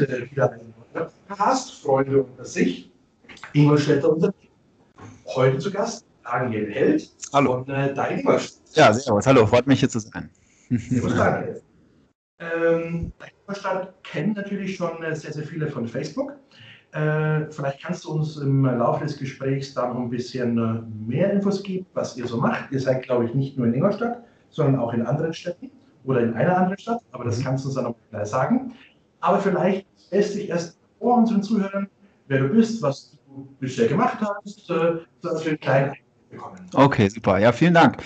heute wieder einen Podcast, Freunde unter sich, Ingolstädter Unternehmen. Heute zu Gast Daniel Held Hallo. von äh, Dein Ingolstadt. Ja, servus. Hallo, freut mich hier zu sein. Servus Daniel. Ähm, Dein Ingolstadt kennen natürlich schon äh, sehr, sehr viele von Facebook. Äh, vielleicht kannst du uns im Laufe des Gesprächs da noch ein bisschen äh, mehr Infos geben, was ihr so macht. Ihr seid, glaube ich, nicht nur in Ingolstadt, sondern auch in anderen Städten oder in einer anderen Stadt, aber das kannst du uns dann noch gleich sagen. Aber vielleicht lässt dich erst vor unseren Zuhörern, wer du bist, was du bisher gemacht hast, äh, dass wir einen kleinen bekommen. Okay, super. Ja, vielen Dank.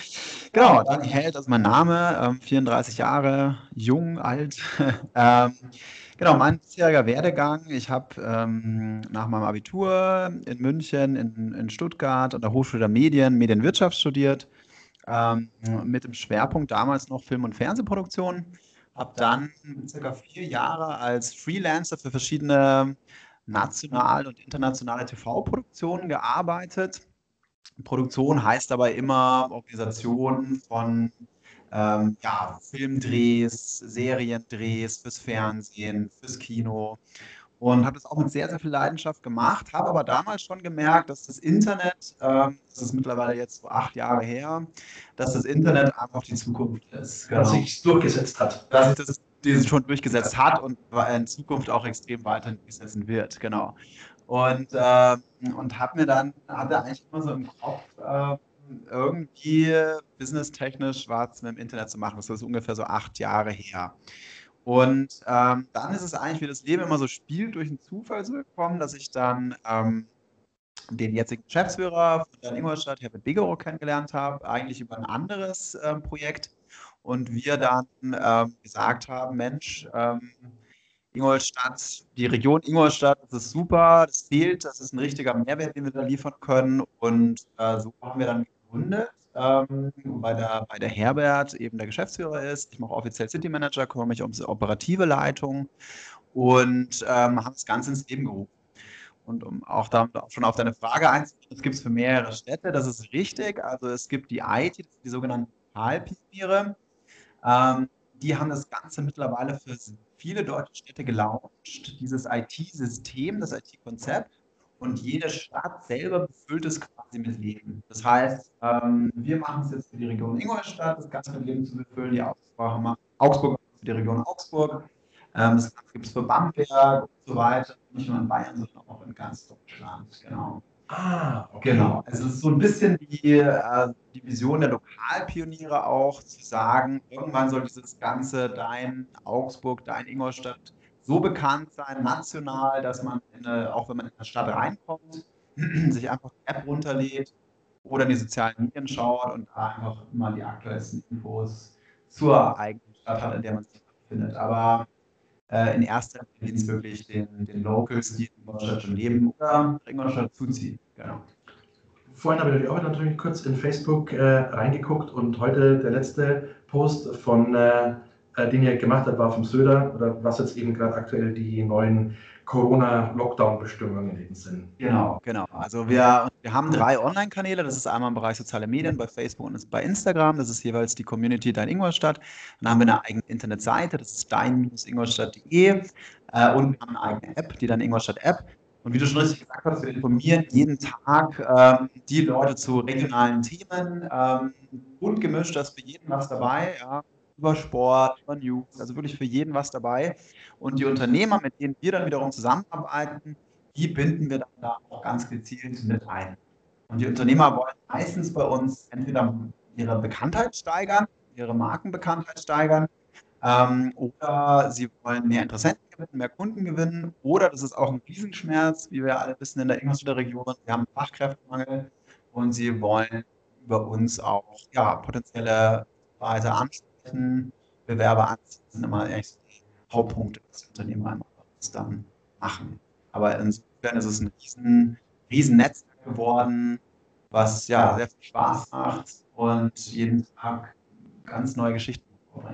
Genau, Dani das ist mein Name, ähm, 34 Jahre, jung, alt. ähm, genau, mein bisheriger Werdegang. Ich habe ähm, nach meinem Abitur in München, in, in Stuttgart an der Hochschule der Medien, Medienwirtschaft studiert, ähm, mit dem Schwerpunkt damals noch Film- und Fernsehproduktion. Habe dann circa vier Jahre als Freelancer für verschiedene nationale und internationale TV-Produktionen gearbeitet. Produktion heißt dabei immer Organisation von ähm, ja, Filmdrehs, Seriendrehs fürs Fernsehen, fürs Kino und habe das auch mit sehr, sehr viel Leidenschaft gemacht, habe aber damals schon gemerkt, dass das Internet, ähm, das ist mittlerweile jetzt so acht Jahre her, dass das Internet einfach die Zukunft ist. Genau. Dass sich durchgesetzt hat. Dass sich das dieses schon durchgesetzt hat und in Zukunft auch extrem weiter durchsetzen wird, genau. Und, äh, und habe mir dann, hatte eigentlich immer so im Kopf, äh, irgendwie businesstechnisch was mit dem Internet zu machen. Das ist ungefähr so acht Jahre her. Und ähm, dann ist es eigentlich, wie das Leben immer so spielt, durch einen Zufall so gekommen, dass ich dann ähm, den jetzigen Geschäftsführer von der Ingolstadt, Herbert Bigerow, kennengelernt habe, eigentlich über ein anderes ähm, Projekt. Und wir dann ähm, gesagt haben, Mensch, ähm, Ingolstadt, die Region Ingolstadt, das ist super, das fehlt, das ist ein richtiger Mehrwert, den wir da liefern können. Und äh, so haben wir dann gegründet, ähm, bei, der, bei der Herbert eben der Geschäftsführer ist. Ich mache offiziell City Manager, kümmere mich um die operative Leitung und ähm, haben das Ganze ins Leben gerufen. Und um auch da schon auf deine Frage einzugehen, das gibt es für mehrere Städte, das ist richtig. Also es gibt die IT, die sogenannten Lokalpioniere. Ähm, die haben das Ganze mittlerweile für viele deutsche Städte gelauncht, dieses IT-System, das IT-Konzept. Und jede Stadt selber befüllt es quasi mit Leben. Das heißt, ähm, wir machen es jetzt für die Region Ingolstadt, das Ganze mit Leben zu befüllen. Die Augsburg macht Augsburg für die Region Augsburg. Ähm, das gibt es für Bamberg und so weiter. Nicht nur in Bayern, sondern auch in ganz Deutschland. Genau. Ah, okay. Genau. Also es ist so ein bisschen die, äh, die Vision der Lokalpioniere auch, zu sagen, irgendwann soll dieses ganze dein Augsburg, dein Ingolstadt so bekannt sein, national, dass man, eine, auch wenn man in eine Stadt reinkommt, sich einfach eine App runterlädt oder in die sozialen Medien schaut und da einfach immer die aktuellsten Infos zur eigenen Stadt hat, in der man sich befindet. Aber äh, in erster Linie es wirklich den, den Locals, die in Ingolstadt schon leben oder Ingolstadt zuziehen. Genau. Vorhin habe ich auch natürlich kurz in Facebook äh, reingeguckt und heute der letzte Post von, äh, äh den ihr gemacht habt, war vom Söder oder was jetzt eben gerade aktuell die neuen Corona-Lockdown-Bestimmungen eben sind. Genau, genau. Also wir, wir haben drei Online-Kanäle. Das ist einmal im Bereich soziale Medien bei Facebook und bei Instagram. Das ist jeweils die Community Dein Ingolstadt. Dann haben wir eine eigene Internetseite, das ist dein-ingolstadt.de. Äh, und wir haben eine eigene App, die Dein Ingolstadt-App. Und wie du schon richtig gesagt hast, wir informieren jeden Tag ähm, die Leute zu regionalen Themen. Ähm, bunt gemischt, da ist für jeden was dabei. Ja über Sport, über News, also wirklich für jeden was dabei. Und die Unternehmer, mit denen wir dann wiederum zusammenarbeiten, die binden wir dann da auch ganz gezielt mit ein. Und die Unternehmer wollen meistens bei uns entweder ihre Bekanntheit steigern, ihre Markenbekanntheit steigern, ähm, oder sie wollen mehr Interessenten gewinnen, mehr Kunden gewinnen, oder das ist auch ein Riesenschmerz, wie wir alle wissen in der Ingolstädter Region, wir haben Fachkräftemangel und sie wollen über uns auch ja, potenzielle weiter ansprechen Bewerber anziehen, sind immer eigentlich die Hauptpunkte, was die Unternehmer einmal dann machen. Aber insofern ist es ein riesen, riesen Netzwerk geworden, was ja sehr viel Spaß macht und jeden Tag ganz neue Geschichten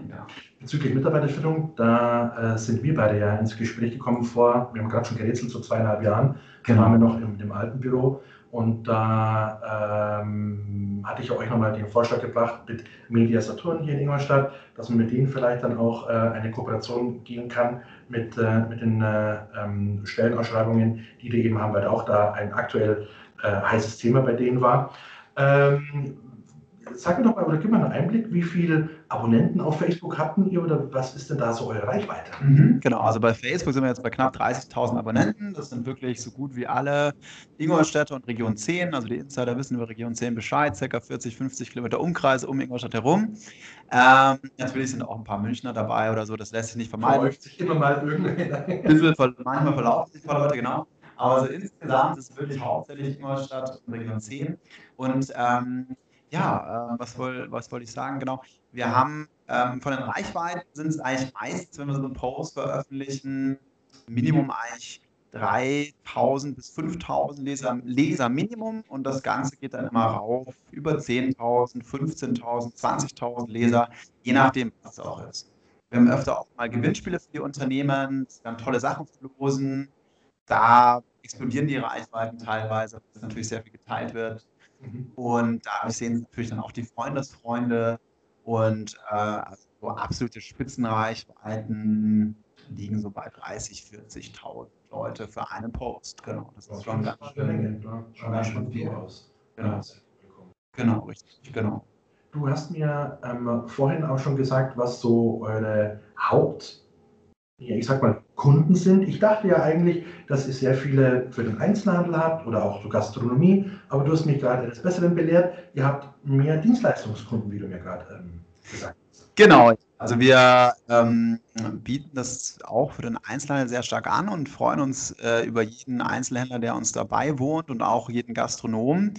ja. Bezüglich Mitarbeiterführung, da äh, sind wir beide ja ins Gespräch gekommen vor, wir haben gerade schon gerätselt, so zweieinhalb Jahren. Genau. waren wir noch im, im alten Büro Und da ähm, hatte ich euch nochmal den Vorschlag gebracht mit Media Saturn hier in Ingolstadt, dass man mit denen vielleicht dann auch äh, eine Kooperation gehen kann mit, äh, mit den äh, ähm, Stellenausschreibungen, die die eben haben, weil auch da ein aktuell äh, heißes Thema bei denen war. Ähm, sag mir doch mal oder gib mal einen Einblick, wie viele Abonnenten auf Facebook hatten ihr oder was ist denn da so eure Reichweite? Mhm, genau, also bei Facebook sind wir jetzt bei knapp 30.000 Abonnenten. Das sind wirklich so gut wie alle Ingolstädter und Region 10. Also die Insider wissen über Region 10 Bescheid, circa 40, 50 Kilometer Umkreis um Ingolstadt herum. Ähm, natürlich sind auch ein paar Münchner dabei oder so, das lässt sich nicht vermeiden. Verläuft sich immer mal irgendeiner. Manchmal verlaufen sich ein paar Leute, genau. Aber also insgesamt ist es wirklich hauptsächlich Ingolstadt und Region 10. Und ähm, ja, äh, was wollte was wollt ich sagen? Genau. Wir haben ähm, von den Reichweiten sind es eigentlich meistens, wenn wir so einen Post veröffentlichen, Minimum eigentlich 3000 bis 5000 Leser, Leser Minimum und das Ganze geht dann immer rauf über 10.000, 15.000, 20.000 Leser, je nachdem, was es auch ist. Wir haben öfter auch mal Gewinnspiele für die Unternehmen, haben tolle Sachen verlosen. Da explodieren die Reichweiten teilweise, weil natürlich sehr viel geteilt wird. Mhm. Und da sehen natürlich dann auch die Freundesfreunde und äh, also so absolute Spitzenreichweiten liegen so bei 30, 40.000 Leute für einen Post. Genau, das ist schon ganz schön. Schon ganz schön viel aus. Genau. genau, richtig, genau. Du hast mir ähm, vorhin auch schon gesagt, was so eure Haupt- ja, ich sag mal, Kunden sind. Ich dachte ja eigentlich, dass ihr sehr viele für den Einzelhandel habt oder auch zur Gastronomie, aber du hast mich gerade eines Besseren belehrt. Ihr habt mehr Dienstleistungskunden, wie du mir gerade ähm, gesagt hast. Genau. Also wir ähm, bieten das auch für den Einzelhandel sehr stark an und freuen uns äh, über jeden Einzelhändler, der uns dabei wohnt und auch jeden Gastronomen.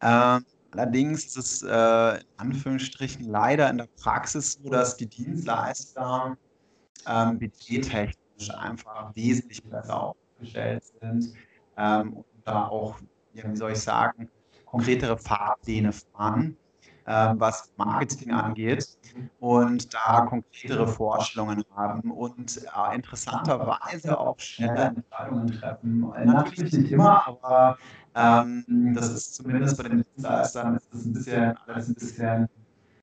Äh, allerdings ist es äh, in Anführungsstrichen leider in der Praxis so, dass die Dienstleister ähm, budgettechnisch einfach wesentlich besser aufgestellt sind ähm, und da auch, ja, wie soll ich sagen, konkretere Fahrpläne fahren, äh, was Marketing angeht und da konkretere Vorstellungen haben und äh, interessanterweise auch schneller Entscheidungen treffen. Natürlich nicht immer, aber ähm, das ist zumindest bei den Dienstleistern ist das ein bisschen alles ein bisschen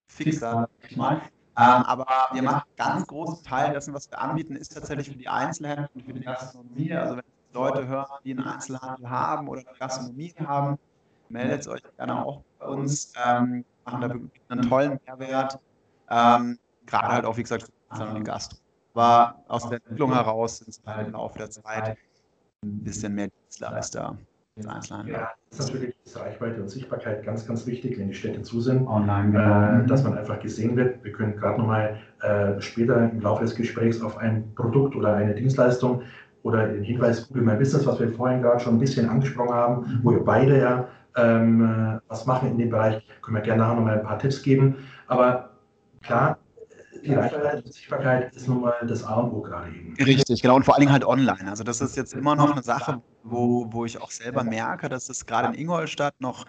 fixer, ich mal. Ähm, aber wir machen ganz großen Teil dessen, was wir anbieten, ist tatsächlich für die Einzelhändler und für die Gastronomie. Also wenn Leute hören, die einen Einzelhandel haben oder eine Gastronomie haben, meldet euch gerne auch bei uns. Ähm, machen da wirklich einen tollen Mehrwert. Ähm, gerade halt auch, wie gesagt, für die Gastro. Aber aus der Entwicklung heraus sind es halt im Laufe der Zeit ein bisschen mehr Dienstleister. Einzelhandel. Ja, das ist natürlich ist Reichweite und Sichtbarkeit ganz, ganz wichtig, wenn die Städte zu sind. Online, genau. Äh, dass man einfach gesehen wird. Wir können gerade nochmal äh, später im Laufe des Gesprächs auf ein Produkt oder eine Dienstleistung oder den Hinweis Google My Business, was wir vorhin gerade schon ein bisschen angesprochen haben, mhm. wo wir beide ja ähm, äh, was machen in dem Bereich, können wir gerne nachher nochmal ein paar Tipps geben. Aber klar, die Sichtbarkeit ist nun mal das A und O gerade eben. Richtig, genau. Und vor allen Dingen halt online. Also das ist jetzt immer noch eine Sache, wo, wo ich auch selber merke, dass es gerade in Ingolstadt noch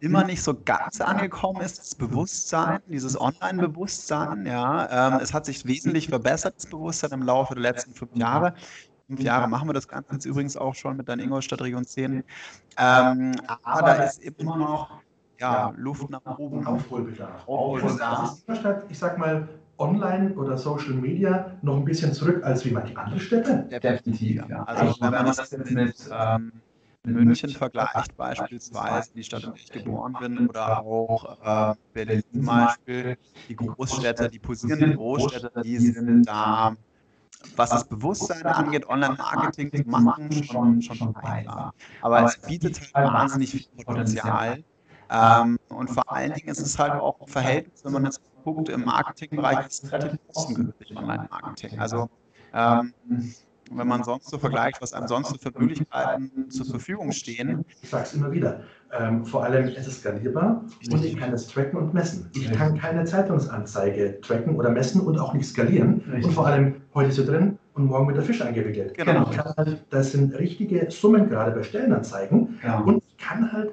immer nicht so ganz angekommen ist, das Bewusstsein, dieses Online-Bewusstsein. Ja, ähm, es hat sich wesentlich verbessert, das Bewusstsein im Laufe der letzten fünf Jahre. Fünf Jahre machen wir das Ganze jetzt übrigens auch schon mit der Ingolstadt Region 10. Ähm, aber da ist immer noch ja, Luft nach oben. Aufholbedarf. Aufholbedarf. Ich sag mal, online oder Social Media noch ein bisschen zurück als wie manche andere Städte? Definitiv, ja. Also wenn man das jetzt mit ähm, München vergleicht beispielsweise, die Stadt, in der ich geboren bin, oder auch äh, Berlin zum Beispiel, die Großstädte, die posierenden Großstädte, die sind da, was das Bewusstsein angeht, Online-Marketing zu machen, schon, schon weiter. Aber es bietet halt wahnsinnig viel Potenzial. Ähm, und vor allen Dingen ist es halt auch ein Verhältnis, wenn man jetzt Punkt im Marketingbereich ist relativ kostengünstig Online-Marketing. Also ähm, wenn man sonst so vergleicht, was einem sonst so für Möglichkeiten zur Verfügung stehen. Ich sage es immer wieder, ähm, vor allem ist es skalierbar und ich kann es tracken und messen. Ich kann keine Zeitungsanzeige tracken oder messen und auch nicht skalieren. Richtig. Und vor allem, heute ist sie drin und morgen wird der Fisch eingewickelt. Genau. Halt, das sind richtige Summen gerade bei Stellenanzeigen ja. und ich kann halt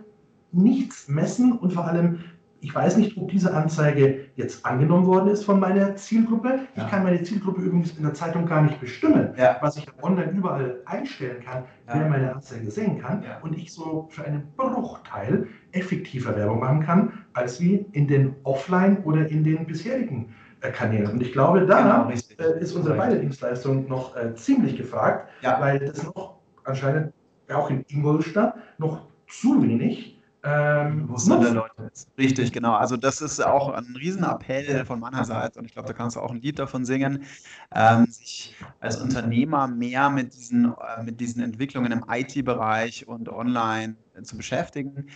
nichts messen und vor allem ich weiß nicht, ob diese Anzeige jetzt angenommen worden ist von meiner Zielgruppe. Ich Ja. kann meine Zielgruppe übrigens in der Zeitung gar nicht bestimmen. Ja. Was ich online überall einstellen kann, wer meine Anzeige sehen kann. Und ich so für einen Bruchteil effektiver Werbung machen kann, als wie in den Offline- oder in den bisherigen äh, Kanälen. Und ich glaube, da Genau, äh, ist unsere beide Dienstleistung noch äh, ziemlich gefragt, Ja. weil das noch anscheinend auch in Ingolstadt noch zu wenig ähm, der nutzt. Leute ist. Richtig, genau. Also das ist auch ein Riesenappell von meiner Seite und ich glaube, da kannst du auch ein Lied davon singen, ähm, sich als Unternehmer mehr mit diesen, äh, mit diesen Entwicklungen im IT-Bereich und online äh, zu beschäftigen,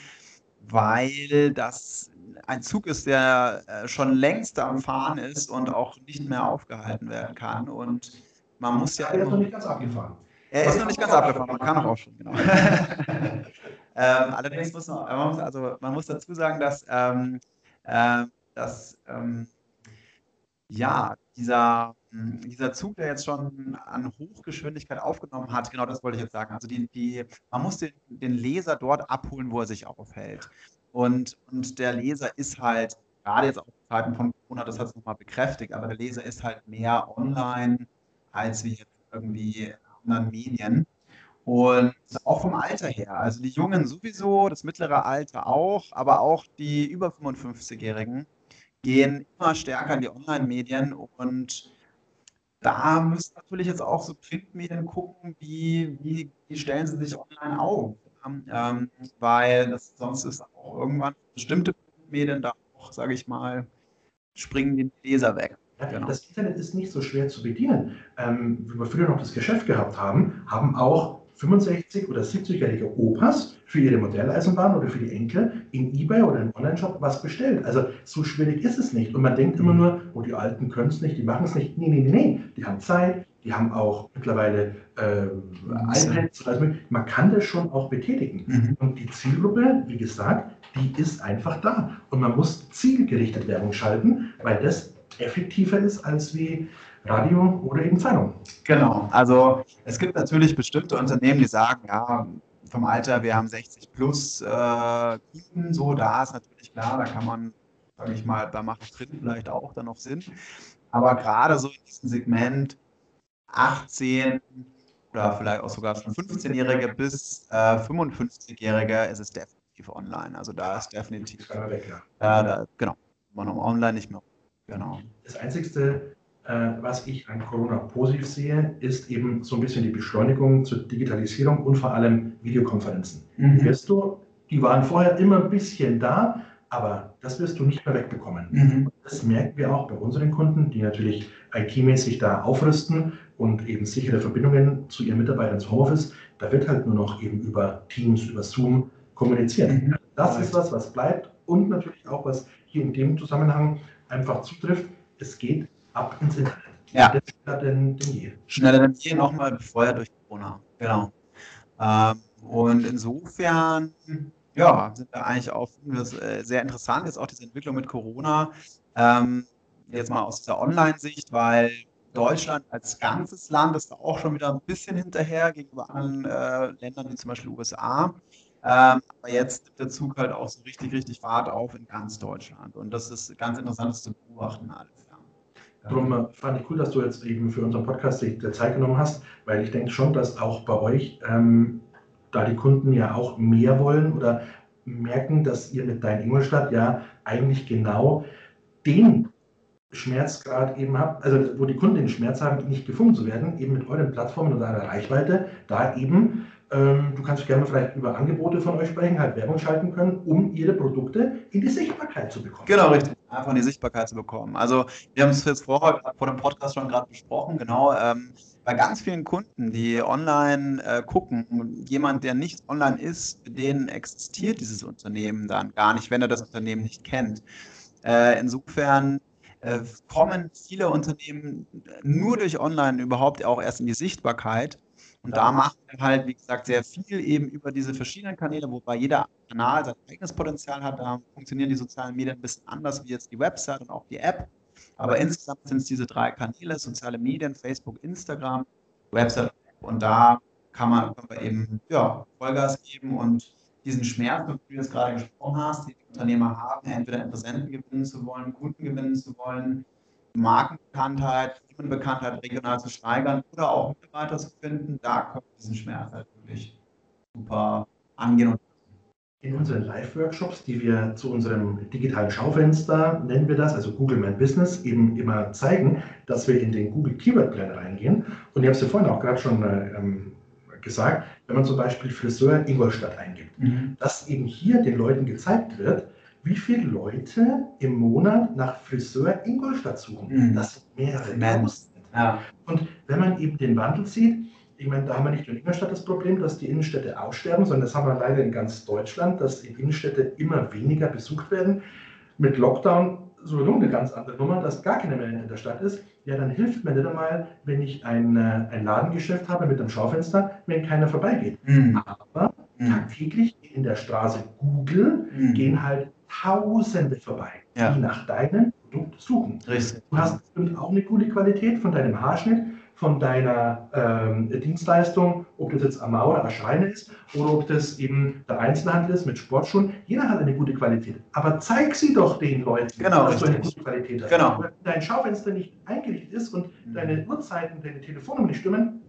weil das ein Zug ist, der äh, schon längst am Fahren ist und auch nicht mehr aufgehalten werden kann. Und man muss ja Der ist noch nicht ganz abgefahren. er ist noch nicht ganz abgefahren, man kann auch schon, genau. ähm, allerdings muss man, man muss, also man muss dazu sagen, dass, ähm, äh, dass ähm, ja, dieser, mh, dieser Zug, der jetzt schon an Hochgeschwindigkeit aufgenommen hat, genau das wollte ich jetzt sagen. Also die, die, man muss den, den Leser dort abholen, wo er sich aufhält. Und, und der Leser ist halt, gerade jetzt auch in Zeiten von Corona, das hat es nochmal bekräftigt, aber der Leser ist halt mehr online als wie jetzt irgendwie in anderen Medien. Und auch vom Alter her. Also die Jungen sowieso, das mittlere Alter auch, aber auch die über 55-Jährigen gehen immer stärker in die Online-Medien und da müssen natürlich jetzt auch so Printmedien gucken, wie, wie, wie stellen sie sich online auf. Ähm, weil das, sonst ist auch irgendwann bestimmte Printmedien da auch, sage ich mal, springen die Leser weg. Genau. Das Internet ist nicht so schwer zu bedienen. Ähm, wie wir früher noch das Geschäft gehabt haben, haben auch 65- oder 70-jährige Opas für ihre Modelleisenbahn oder für die Enkel in Ebay oder im Onlineshop was bestellt. Also so schwierig ist es nicht. Und man denkt immer nur, oh, die Alten können es nicht, die machen es nicht. Nee, nee, nee, nee. Die haben Zeit, die haben auch mittlerweile äh, iPads. Also man kann das schon auch betätigen. Mhm. Und die Zielgruppe, wie gesagt, die ist einfach da. Und man muss zielgerichtet Werbung schalten, weil das effektiver ist als wie Radio oder eben Zeitung. Genau. Also es gibt natürlich bestimmte Unternehmen, die sagen, ja, vom Alter, wir haben 60 plus äh, Kunden, so, da ist natürlich klar, da kann man, sage ich mal, da macht drin vielleicht auch dann noch Sinn. Aber gerade so in diesem Segment 18 oder vielleicht auch sogar schon 15-Jährige bis äh, 55-Jährige ist es definitiv online. Also da ist definitiv, äh, da, genau, man online nicht mehr. Genau. Das Einzige, was ich an Corona positiv sehe, ist eben so ein bisschen die Beschleunigung zur Digitalisierung und vor allem Videokonferenzen. Mhm. Wirst du, die waren vorher immer ein bisschen da, aber das wirst du nicht mehr wegbekommen. Mhm. Das merken wir auch bei unseren Kunden, die natürlich IT-mäßig da aufrüsten und eben sichere Verbindungen zu ihren Mitarbeitern ins Homeoffice. Da wird halt nur noch eben über Teams, über Zoom kommuniziert. Mhm. Das ist was, was bleibt und natürlich auch, was hier in dem Zusammenhang einfach zutrifft. Es geht ab ins Internet. Ja. Das schneller denn, denn je. schneller denn je nochmal befeuert durch Corona. Genau. Ähm, und insofern, ja, sind wir eigentlich auch finden wir es, äh, sehr interessant, jetzt auch diese Entwicklung mit Corona. Ähm, jetzt mal aus der Online-Sicht, weil Deutschland als ganzes Land ist da auch schon wieder ein bisschen hinterher gegenüber anderen äh, Ländern wie zum Beispiel USA. Ähm, aber jetzt nimmt der Zug halt auch so richtig, richtig Fahrt auf in ganz Deutschland. Und das ist ganz interessant, das zu beobachten alles. Darum äh, fand ich cool, dass du jetzt eben für unseren Podcast die Zeit genommen hast, weil ich denke schon, dass auch bei euch, ähm, da die Kunden ja auch mehr wollen oder merken, dass ihr mit Dein Ingolstadt ja eigentlich genau den Schmerzgrad eben habt, also wo die Kunden den Schmerz haben, nicht gefunden zu werden, eben mit euren Plattformen oder einer Reichweite, da eben, ähm, du kannst gerne vielleicht über Angebote von euch sprechen, halt Werbung schalten können, um ihre Produkte in die Sichtbarkeit zu bekommen. Genau, richtig. Einfach in die Sichtbarkeit zu bekommen. Also wir haben es jetzt vorher vor dem Podcast schon gerade besprochen, genau. Ähm, bei ganz vielen Kunden, die online äh, gucken, jemand, der nicht online ist, für den existiert dieses Unternehmen dann gar nicht, wenn er das Unternehmen nicht kennt. Äh, insofern äh, kommen viele Unternehmen nur durch Online überhaupt auch erst in die Sichtbarkeit. Und da machen wir halt, wie gesagt, sehr viel eben über diese verschiedenen Kanäle, wobei jeder Kanal sein eigenes Potenzial hat. Da funktionieren die sozialen Medien ein bisschen anders wie jetzt die Website und auch die App. Aber insgesamt sind es diese drei Kanäle, soziale Medien, Facebook, Instagram, Website und App. Und da kann man, kann man eben ja, Vollgas geben und diesen Schmerz, über den du jetzt gerade gesprochen hast, die Unternehmer haben, entweder Interessenten gewinnen zu wollen, Kunden gewinnen zu wollen, Markenbekanntheit, Firmenbekanntheit regional zu steigern oder auch Mitarbeiter zu finden, da können wir diesen Schmerz halt wirklich super angehen in unseren Live-Workshops, die wir zu unserem digitalen Schaufenster, nennen wir das, also Google My Business, eben immer zeigen, dass wir in den Google Keyword Plan reingehen. Und ich habe es ja vorhin auch gerade schon ähm, gesagt, wenn man zum Beispiel Friseur Ingolstadt eingibt, mhm. dass eben hier den Leuten gezeigt wird, wie viele Leute im Monat nach Friseur Ingolstadt suchen. Mhm. Das sind mehrere Tausend. Ja. Und wenn man eben den Wandel sieht, ich meine, da haben wir nicht nur in Ingolstadt das Problem, dass die Innenstädte aussterben, sondern das haben wir leider in ganz Deutschland, dass die Innenstädte immer weniger besucht werden. Mit Lockdown sowieso eine ganz andere Nummer, dass gar keine mehr in der Stadt ist. Ja, dann hilft mir nicht einmal, wenn ich ein, äh, ein Ladengeschäft habe mit einem Schaufenster, wenn keiner vorbeigeht. Mhm. Aber mhm. tagtäglich in der Straße Google mhm. gehen halt Tausende vorbei, ja. die nach deinem Produkt suchen. Richtig. Du hast bestimmt auch eine coole Qualität von deinem Haarschnitt, von deiner ähm, Dienstleistung, ob das jetzt Amau oder Ascheine ist oder ob das eben der Einzelhandel ist mit Sportschuhen. Jeder hat eine gute Qualität. Aber zeig sie doch den Leuten, genau, dass richtig. du eine gute Qualität hast. Genau. Wenn dein Schaufenster nicht eingerichtet ist und mhm. deine Uhrzeiten, deine Telefonnummern nicht stimmen,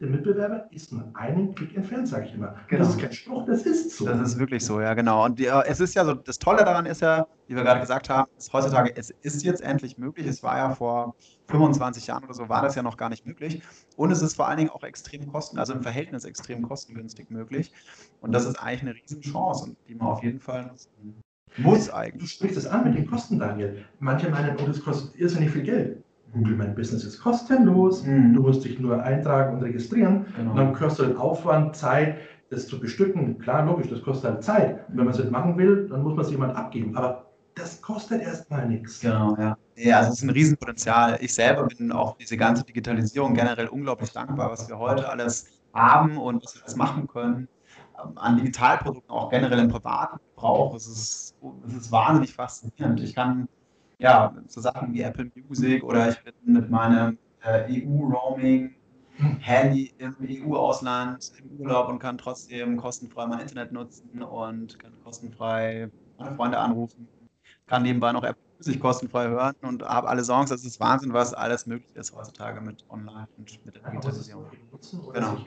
der Mitbewerber ist nur einen Klick entfernt, sage ich immer. Genau. Das ist kein Spruch, das ist so. Das ist wirklich so, ja, genau. Und die, äh, es ist ja so, das Tolle daran ist ja, wie wir gerade gesagt haben, ist heutzutage, es ist jetzt endlich möglich. Es war ja vor 25 Jahren oder so, war das ja noch gar nicht möglich. Und es ist vor allen Dingen auch extrem kosten, also im Verhältnis extrem kostengünstig möglich. Und das ist eigentlich eine Riesenchance, die man auf jeden Fall nutzen muss eigentlich. Du sprichst es an mit den Kosten, Daniel. Manche meinen, oh, das kostet irrsinnig viel Geld. Google mein Business ist kostenlos, mhm. du musst dich nur eintragen und registrieren genau. und dann kostet den Aufwand, Zeit, das zu bestücken. Klar, logisch, das kostet halt Zeit. Und wenn man es nicht machen will, dann muss man es jemand abgeben. Aber das kostet erstmal nichts. Genau, ja. Ja, also es ist ein Riesenpotenzial. Ich selber bin auch diese ganze Digitalisierung generell unglaublich dankbar, was wir heute alles haben und was wir alles machen können. An Digitalprodukten, auch generell im privaten Gebrauch. Es ist, es ist wahnsinnig faszinierend. Ich kann ja, so Sachen wie Apple Music oder ich bin mit meinem äh, EU-Roaming Handy im EU-Ausland im Urlaub und kann trotzdem kostenfrei mein Internet nutzen und kann kostenfrei meine Freunde anrufen, kann nebenbei noch Apple Music kostenfrei hören und habe alle Songs. Das ist Wahnsinn, was alles möglich ist heutzutage mit Online und mit der Digitalisierung. Genau.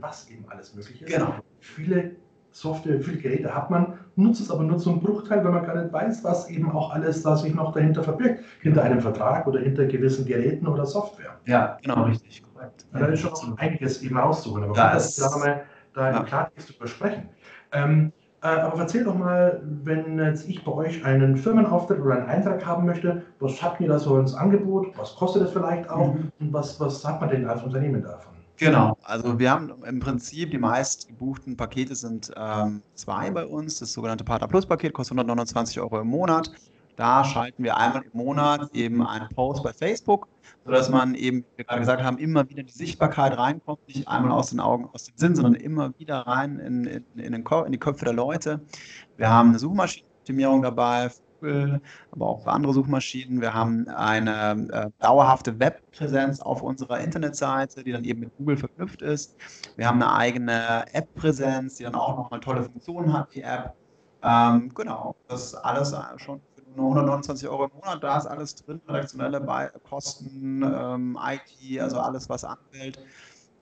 Was eben alles möglich ist. Genau. Viele Software, viele Geräte hat man, nutzt es aber nur zum Bruchteil, weil man gar nicht weiß, was eben auch alles da sich noch dahinter verbirgt. Hinter einem Vertrag oder hinter gewissen Geräten oder Software. Ja, genau, richtig. Korrekt. Da ist schon noch einiges eben aussuchen. Aber da ist, da mal da ja. im Klartext drüber sprechen. Ähm, äh, aber erzähl doch mal, wenn jetzt ich bei euch einen Firmenauftritt oder einen Eintrag haben möchte, was habt ihr da so ins Angebot? Was kostet das vielleicht auch? Mhm. Und was, was hat man denn als Unternehmen davon? Genau, also wir haben im Prinzip die meist gebuchten Pakete sind ähm, zwei bei uns. Das sogenannte Partner Plus Paket kostet 129 Euro im Monat. Da schalten wir einmal im Monat eben einen Post bei Facebook, sodass man eben, wie wir gerade gesagt haben, immer wieder die Sichtbarkeit reinkommt, nicht einmal aus den Augen, aus dem Sinn, sondern immer wieder rein in, in, in, in die Köpfe der Leute. Wir haben eine Suchmaschinenoptimierung dabei Google, aber auch für andere Suchmaschinen. Wir haben eine äh, dauerhafte Webpräsenz auf unserer Internetseite, die dann eben mit Google verknüpft ist. Wir haben eine eigene App-Präsenz, die dann auch nochmal tolle Funktionen hat, die App. Ähm, genau, das ist alles schon für nur 129 Euro im Monat. Da ist alles drin, redaktionelle Kosten, ähm, IT, also alles, was anfällt.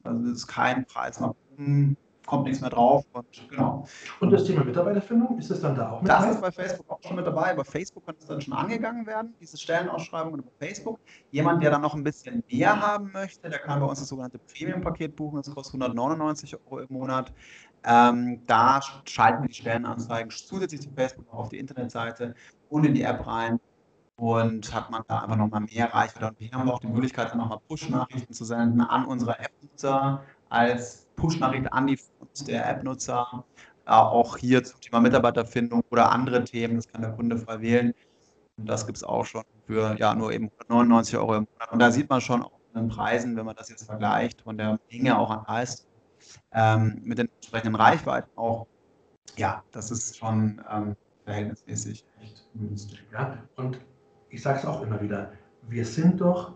Also das ist kein Preis nach oben kommt nichts mehr drauf. Und, genau. und das Thema Mitarbeiterfindung, ist das dann da auch mit Das dabei? ist bei Facebook auch schon mit dabei. Bei Facebook kann es dann schon angegangen werden, diese Stellenausschreibung über Facebook. Jemand, der dann noch ein bisschen mehr haben möchte, der kann bei uns das sogenannte Premium-Paket buchen. Das kostet 199 Euro im Monat. Ähm, da schalten wir die Stellenanzeigen zusätzlich zu Facebook auf die Internetseite und in die App rein und hat man da einfach nochmal mehr Reichweite. Und wir haben auch die Möglichkeit, dann nochmal Push-Nachrichten zu senden an unsere App-Nutzer als Push-Nachricht an die der App-Nutzer, äh, auch hier zum Thema Mitarbeiterfindung oder andere Themen, das kann der Kunde frei wählen. Und das gibt es auch schon für ja, nur eben 199 Euro im Monat. Und da sieht man schon auch in den Preisen, wenn man das jetzt vergleicht, von der Menge auch an Leistung ähm, mit den entsprechenden Reichweiten auch, ja, das ist schon ähm, verhältnismäßig echt günstig. Ja, und ich sage es auch immer wieder, wir sind doch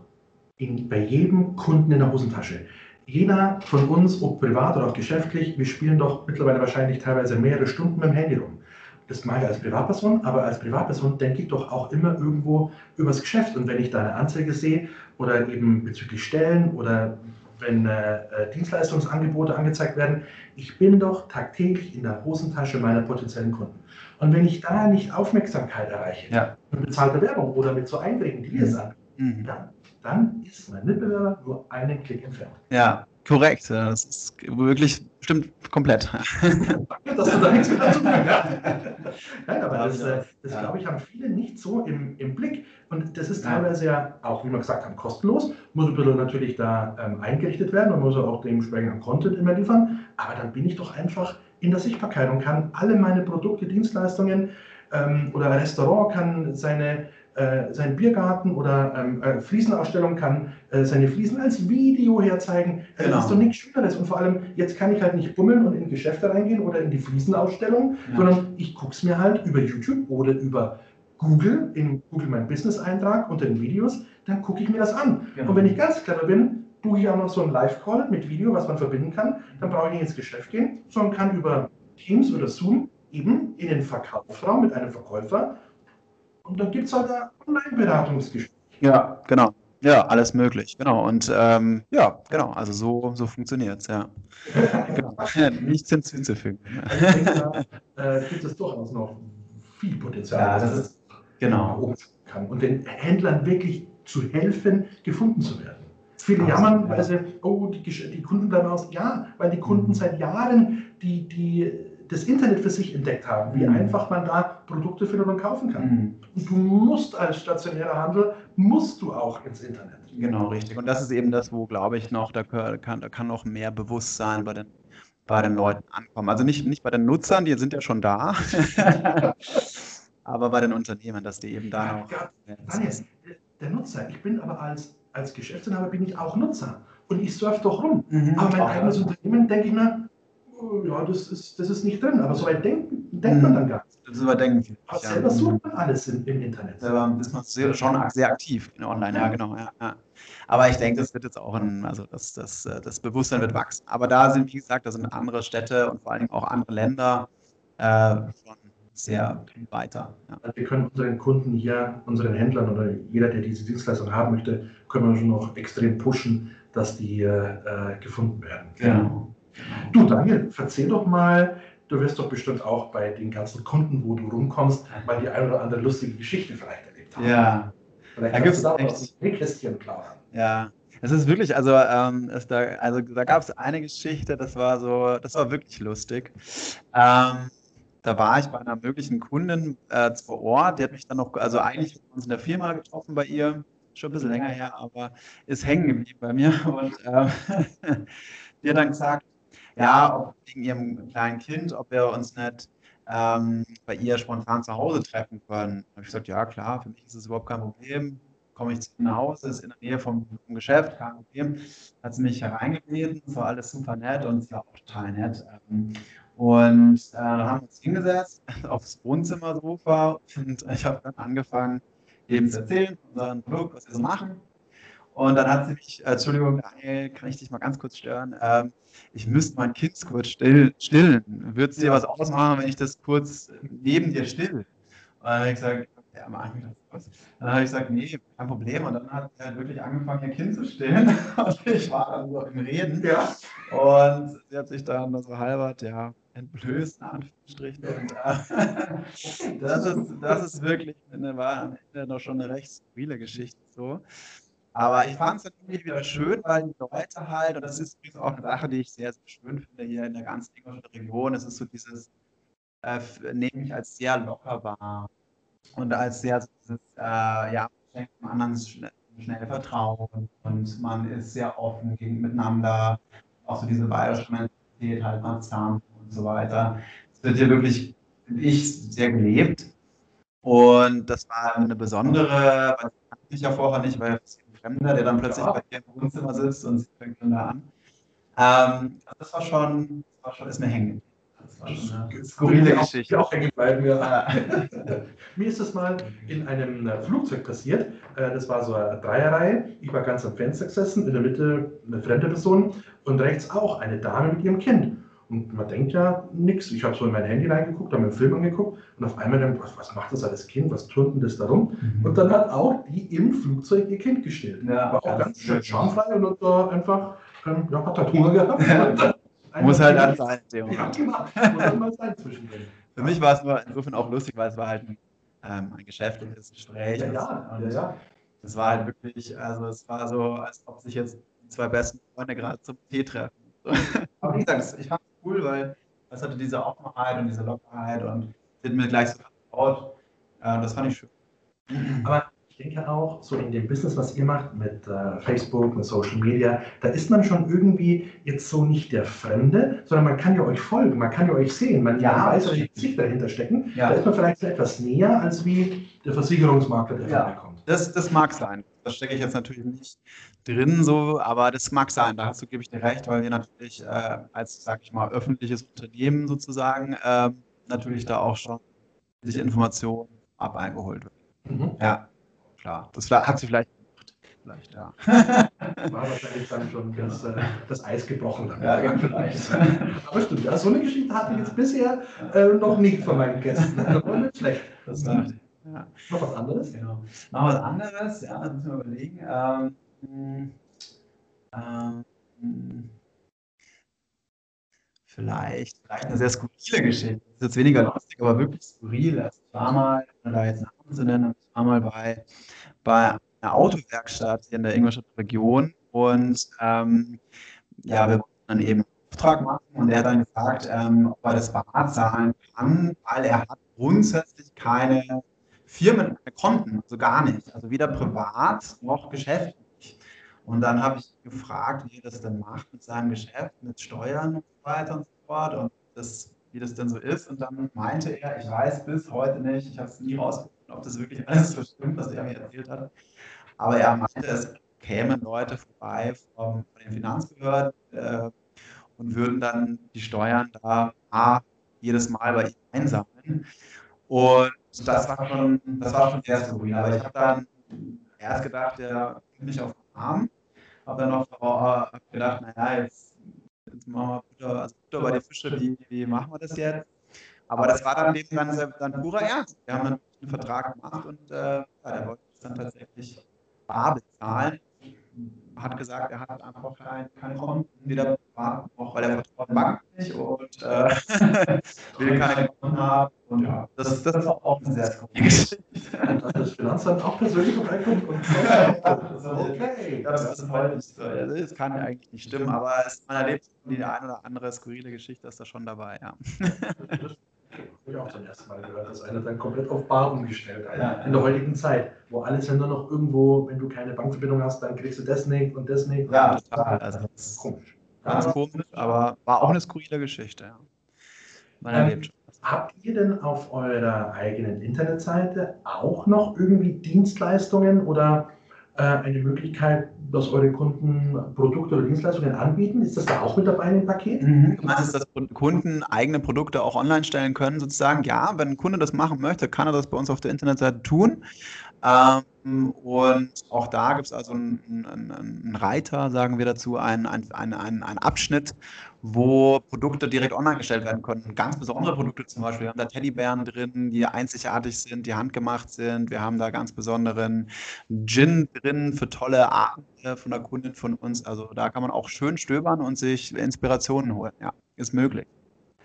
in, bei jedem Kunden in der Hosentasche jeder von uns, ob privat oder auch geschäftlich, wir spielen doch mittlerweile wahrscheinlich teilweise mehrere Stunden mit dem Handy rum. Das mache ich als Privatperson, aber als Privatperson denke ich doch auch immer irgendwo übers Geschäft. Und wenn ich da eine Anzeige sehe oder eben bezüglich Stellen oder wenn äh, äh, Dienstleistungsangebote angezeigt werden, ich bin doch tagtäglich in der Hosentasche meiner potenziellen Kunden. Und wenn ich da nicht Aufmerksamkeit erreiche, Ja. mit bezahlter Werbung oder mit so Einträgen, die wir Mhm. sagen, Mhm. dann, dann ist mein Mitbewerber nur einen Klick entfernt. Ja, korrekt. Ja, Das ist wirklich, stimmt komplett. Danke, dass du da nichts mit dazu tun hast. Nein, aber das, äh, das Ja. glaube ich, haben viele nicht so im, im Blick. Und das ist Ja. teilweise ja auch, wie wir gesagt haben, kostenlos. Muss ein bisschen natürlich da ähm, eingerichtet werden und muss auch dementsprechend am Content immer liefern. Aber dann bin ich doch einfach in der Sichtbarkeit und kann alle meine Produkte, Dienstleistungen ähm, oder ein Restaurant kann seine, äh, seinen Biergarten oder ähm, äh, Fliesenausstellung kann äh, seine Fliesen als Video herzeigen. Also Genau. Das ist doch nichts Schöneres. Und vor allem, jetzt kann ich halt nicht bummeln und in Geschäfte reingehen oder in die Fliesenausstellung, Ja. sondern ich gucke es mir halt über YouTube oder über Google, in Google mein Business-Eintrag unter den Videos, dann gucke ich mir das an. Genau. Und wenn ich ganz clever bin, buche ich auch noch so einen Live-Call mit Video, was man verbinden kann. Dann brauche ich nicht ins Geschäft gehen, sondern kann über Teams oder Zoom eben in den Verkaufsraum mit einem Verkäufer. Und dann gibt es halt ein Online-Beratungsgespräch. Ja, genau. Ja, alles möglich. Genau. Und ähm, ja, genau. Also so, so funktioniert es, ja. Genau. Nichts hinzuzufügen. Also ich denke, da äh, gibt es durchaus noch viel Potenzial, Ja, das ist- genau. umsetzen kann und den Händlern wirklich zu helfen, gefunden zu werden. Viele Absolut, jammern, ja. weil sie, oh, die, die Kunden bleiben aus. Ja, weil die Kunden Mhm. seit Jahren die, die, das Internet für sich entdeckt haben, wie Mhm. einfach man da Produkte findet und kaufen kann. Mhm. Und du musst als stationärer Handel, musst du auch ins Internet. Genau, richtig. Und das ist eben das, wo, glaube ich, noch, da kann, da kann noch mehr Bewusstsein bei den, bei den Leuten ankommen. Also nicht, nicht bei den Nutzern, die sind ja schon da, aber bei den Unternehmen, dass die eben da noch. Ja, Daniel, der Nutzer, ich bin aber als, als Geschäftsinhaber bin ich auch Nutzer. Und ich surfe doch rum. Mhm. Aber mein Auch eigenes das. Unternehmen denke ich mir, oh, ja, das ist, das ist nicht drin. Aber so weit denken, denkt man Mhm. dann gar nicht. Das überdenken viele. Aber ja. selber sucht man alles im, im Internet. Selber ist man sehr, schon sehr aktiv in online, ja, genau. Ja, ja. Aber ich denke, das wird jetzt auch ein, also das, das, äh, das Bewusstsein wird wachsen. Aber da sind, wie gesagt, da sind andere Städte und vor allen Dingen auch andere Länder äh, schon sehr viel weiter. Ja. Also wir können unseren Kunden hier, unseren Händlern oder jeder, der diese Dienstleistung haben möchte, können wir schon noch extrem pushen, dass die äh, äh, gefunden werden. Genau. Du, Daniel, erzähl doch mal, du wirst doch bestimmt auch bei den ganzen Kunden, wo du rumkommst, mal die ein oder andere lustige Geschichte vielleicht erlebt haben. Ja, Vielleicht Da kannst gibt's du da echt- aus dem Nähkästchen plaudern. Ja, es ist wirklich, also, ähm, es da, also da gab es eine Geschichte, das war so, das war wirklich lustig. Ähm, da war ich bei einer möglichen Kundin äh, vor Ort, die hat mich dann noch, also eigentlich haben wir uns in der Firma getroffen bei ihr, schon ein bisschen länger her, aber ist hängen geblieben bei mir und ähm, die hat dann gesagt, ja, ob wegen ihrem kleinen Kind, ob wir uns nicht ähm, bei ihr spontan zu Hause treffen können. Da habe ich gesagt, ja klar, für mich ist es überhaupt kein Problem komme ich zu ihr nach Hause, ist in der Nähe vom, vom Geschäft, kein Problem. Hat sie mich hereingebeten, es war alles super nett und sie war auch total nett. Ähm, Und äh, dann haben wir uns hingesetzt aufs Wohnzimmersofa und ich habe dann angefangen, eben zu erzählen von unserem Produkt, was wir so machen. Und dann hat sie mich, äh, Entschuldigung, Daniel, kann ich dich mal ganz kurz stören? Ähm, ich müsste mein Kind kurz still, stillen. Würde es dir was ausmachen, wenn ich das kurz neben dir still? Und dann habe ich gesagt, ja, mach ich mir das. Dann habe ich gesagt, nee, kein Problem. Und dann hat sie halt wirklich angefangen, ihr Kind zu stillen. Und ich war dann so im Reden. Ja. Und sie hat sich dann so halbert, ja, entblößt, in Anführungsstrichen. Und, äh, das, ist, das ist wirklich, eine, war am Ende noch schon eine recht skurrile Geschichte so. Aber ich fand es natürlich wieder schön, weil die Leute halt, und das ist übrigens auch eine Sache, die ich sehr, sehr schön finde hier in der ganzen Ingolstädter Region, es ist so dieses, äh, nehme ich als sehr locker wahr und als sehr, so dieses, äh, ja, schenkt dem anderen schnell, schnell Vertrauen und man ist sehr offen gegen miteinander, auch so diese bayerische Mentalität halt mal zusammen und so weiter. Es wird hier wirklich, finde ich, sehr gelebt. Und das war eine besondere, weil ich ja vorher nicht, weil ein Fremder, der dann plötzlich Ja. bei dir im Wohnzimmer sitzt und sie fängt dann da an. Ähm, das war schon, das war schon, ist mir hängen. Das war schon eine skurrile Geschichte. Auch, auch hängen bleiben. Mir ist das mal in einem äh, Flugzeug passiert. Äh, das war so eine Dreierreihe. Ich war ganz am Fenster gesessen, in der Mitte eine fremde Person und rechts auch eine Dame mit ihrem Kind. Und man denkt ja nichts. Ich habe so in mein Handy reingeguckt, habe mir einen Film angeguckt und auf einmal denkt was, was macht das als Kind? Was turnt denn das da rum? Mhm. Und dann hat auch die im Flugzeug ihr Kind gestillt. Ja, War auch ganz schön schamfrei und hat da einfach ähm, ja, hat Hunger gehabt. Muss halt dann sein. Ja, genau. Muss halt mal sein zwischendrin. Für mich war es nur insofern auch lustig, weil es war halt ein, ähm, ein geschäftliches Gespräch. Ja, ja, ja, ja. Es war halt wirklich, also es war so, als ob sich jetzt die zwei besten Freunde gerade zum Tee treffen. Aber wie gesagt, ich fand es cool, weil es hatte diese Offenheit und diese Lockerheit und sind mir gleich so vertraut. Äh, das fand ich schön. Aber ich denke auch, so in dem Business, was ihr macht mit äh, Facebook, mit Social Media, da ist man schon irgendwie jetzt so nicht der Fremde, sondern man kann ja euch folgen, man kann ja euch sehen, man ja, weiß, welche Gesichter dahinter stecken. Ja. Da ist man vielleicht so etwas näher als wie der Versicherungsmakler, der ja. vorbeikommt. Das, das mag sein. Das stecke ich jetzt natürlich nicht drin, so, aber das mag sein. Da du, gebe ich dir recht, weil wir natürlich äh, als, sag ich mal, öffentliches Unternehmen sozusagen äh, natürlich da auch schon sich Informationen ab eingeholt wird. Mhm. Ja klar. Das hat sie vielleicht gemacht. Vielleicht, ja. War wahrscheinlich dann schon das, äh, das Eis gebrochen. Dann. Ja, ja, vielleicht. Aber stimmt, ja, so eine Geschichte hatte ich jetzt bisher äh, noch nicht von meinen Gästen. Das war nicht schlecht. Das war, ja. Noch was anderes? Genau. Noch was anderes, ja, das müssen wir überlegen. Ähm, ähm, vielleicht, vielleicht eine sehr skurrile Geschichte. Das ist jetzt weniger lustig, aber wirklich skurril. Also ich war mal, da jetzt Namen zu nennen, ich war mal bei, bei einer Autowerkstatt hier in der Ingolstädter Region und ähm, ja, wir wollten dann eben einen Auftrag machen und er hat dann gesagt, ähm, ob er das bar zahlen kann, weil er hat grundsätzlich keine Firmen, keine Konten, also gar nicht. Also weder privat noch geschäftlich. Und dann habe ich gefragt, wie er das denn macht mit seinem Geschäft, mit Steuern und so weiter und so fort und das, wie das denn so ist. Und dann meinte er, ich weiß bis heute nicht, ich habe es nie rausgefunden, ob das wirklich alles so stimmt, was er mir erzählt hat. Aber er meinte, es kämen Leute vorbei von, von den Finanzbehörden äh, und würden dann die Steuern da jedes Mal bei ihm einsammeln. Und das war schon, das war schon sehr skurril. Aber ich habe dann erst gedacht, der mich auf den Arm, habe dann noch äh, gedacht, naja, jetzt, jetzt machen wir Butter, also Butter bei den Fischen, wie, wie machen wir das jetzt? Aber das war dann eben dann, dann purer Ernst. Wir haben dann einen Vertrag gemacht und äh, ja, der wollte es dann tatsächlich bar bezahlen. Hat gesagt, er hat einfach kein, keine Konten, weder privat noch, weil er vertraut Bank nicht und äh, will keine Konten haben. Und ja, das, das ist auch eine sehr skurrile Geschichte. Das Finanzamt auch persönlich und okay. Das ist heute nicht so. Das kann ja eigentlich nicht stimmen, aber es, man erlebt die eine oder andere skurrile Geschichte ist da schon dabei, ja. Habe ich auch zum ersten Mal gehört, dass einer dann komplett auf Bar umgestellt hat. Ja. In der heutigen Zeit, wo alles ja nur noch irgendwo, wenn du keine Bankverbindung hast, dann kriegst du das nicht und das nicht. Ja, total. Also das ist komisch. Ganz komisch, aber war auch eine skurrile Geschichte. Ja. Man ähm, erlebt schon. Habt ihr denn auf eurer eigenen Internetseite auch noch irgendwie Dienstleistungen oder äh, eine Möglichkeit, dass eure Kunden Produkte oder Dienstleistungen anbieten? Ist das da auch mit dabei im Paket? Mhm. Du meinst, dass Kunden eigene Produkte auch online stellen können, sozusagen? Ja, wenn ein Kunde das machen möchte, kann er das bei uns auf der Internetseite tun. Ähm, und auch da gibt es also einen, einen, einen, Reiter, sagen wir dazu, einen, einen, einen, einen Abschnitt, wo Produkte direkt online gestellt werden können. Ganz besondere Produkte zum Beispiel. Wir haben da Teddybären drin, die einzigartig sind, die handgemacht sind. Wir haben da ganz besonderen Gin drin für tolle Abende von der Kundin von uns. Also da kann man auch schön stöbern und sich Inspirationen holen. Ja, ist möglich.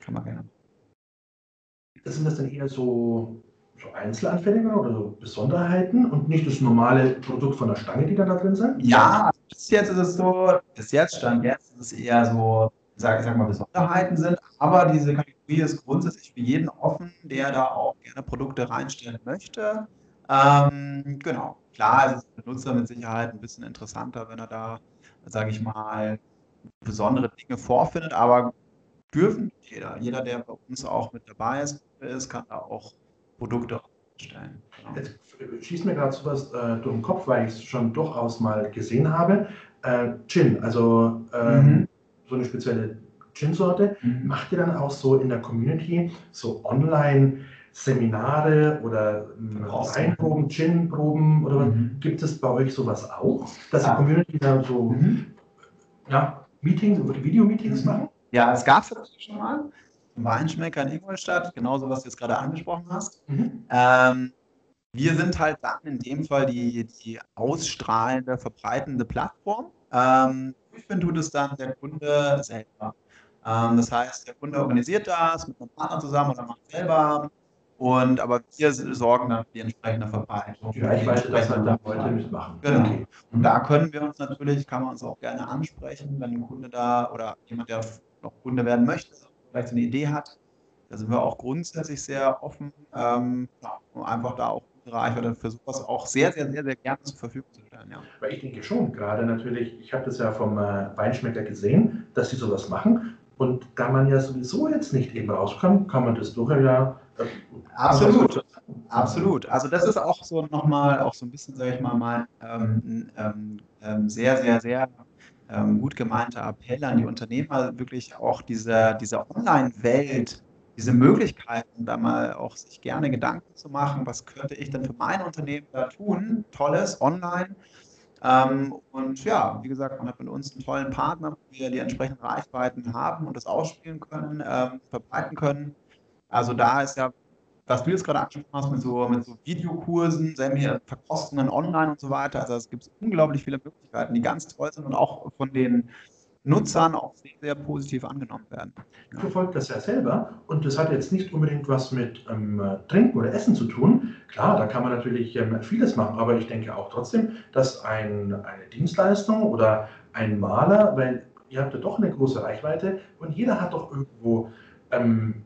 Kann man gerne. Sind das dann eher so so Einzelanfertigungen oder so Besonderheiten und nicht das normale Produkt von der Stange, die dann da drin sind? Ja, bis jetzt ist es so, bis jetzt stand jetzt ist es eher so, sag, ich sag mal, Besonderheiten sind, aber diese Kategorie ist grundsätzlich für jeden offen, der da auch gerne Produkte reinstellen möchte. Ähm, genau. Klar, es ist für den Nutzer mit Sicherheit ein bisschen interessanter, wenn er da, sage ich mal, besondere Dinge vorfindet, aber dürfen jeder. Jeder, der bei uns auch mit dabei ist, ist kann da auch Produkte stellen. Genau. Jetzt schießt mir gerade sowas äh, durch den Kopf, weil ich es schon durchaus mal gesehen habe. Äh, Gin, also äh, mhm. So eine spezielle Gin-Sorte. Mhm. Macht ihr dann auch so in der Community so Online-Seminare oder ähm, Weinproben, Gin-Proben oder was? Mhm. Gibt es bei euch sowas auch, dass die ah. Community da so mhm. ja, Meetings, Video-Meetings mhm. machen? Ja, es gab es schon mal. Weinschmecker in Ingolstadt, genauso was du jetzt gerade angesprochen hast. Mhm. Ähm, wir sind halt dann in dem Fall die, die ausstrahlende, verbreitende Plattform. Ähm, durchführen tut es dann der Kunde selber. Ähm, das heißt, der Kunde organisiert das mit einem Partner zusammen oder macht selber. Und aber wir sorgen dann für die entsprechende Verbreitung. Die Reichweite, dass man da Leute mitmachen. Genau. Okay. Und da können wir uns natürlich, kann man uns auch gerne ansprechen, wenn ein Kunde da oder jemand, der noch Kunde werden möchte, vielleicht eine Idee hat. Da sind wir auch grundsätzlich sehr offen, ähm, um einfach da auch Reichweite für sowas auch sehr, sehr, sehr, sehr gerne zur Verfügung zu stellen. Ja. Weil ich denke schon, gerade natürlich, ich habe das ja vom äh, Weinschmecker gesehen, dass sie sowas machen. Und da man ja sowieso jetzt nicht eben rauskommt, kann man das durchaus ja. Äh, Absolut. Absolut. Also das ist auch so nochmal, auch so ein bisschen, sage ich mal, mal ähm, ähm, ähm, sehr, sehr, sehr ähm, gut gemeinter Appell an die Unternehmer, wirklich auch diese, diese Online-Welt diese Möglichkeiten, da mal auch sich gerne Gedanken zu machen, was könnte ich denn für mein Unternehmen da tun, tolles online. Ähm, und ja, wie gesagt, man hat mit uns einen tollen Partner, wo wir die entsprechenden Reichweiten haben und das ausspielen können, ähm, verbreiten können. Also da ist ja, was du jetzt gerade angesprochen hast, mit so, mit so Videokursen, Verkostungen online und so weiter. Also es gibt unglaublich viele Möglichkeiten, die ganz toll sind und auch von den Nutzern auch sehr, sehr positiv angenommen werden. Ich verfolge das ja selber und das hat jetzt nicht unbedingt was mit ähm, Trinken oder Essen zu tun. Klar, da kann man natürlich ähm, vieles machen, aber ich denke auch trotzdem, dass ein, eine Dienstleistung oder ein Maler, weil ihr habt ja doch eine große Reichweite und jeder hat doch irgendwo ähm,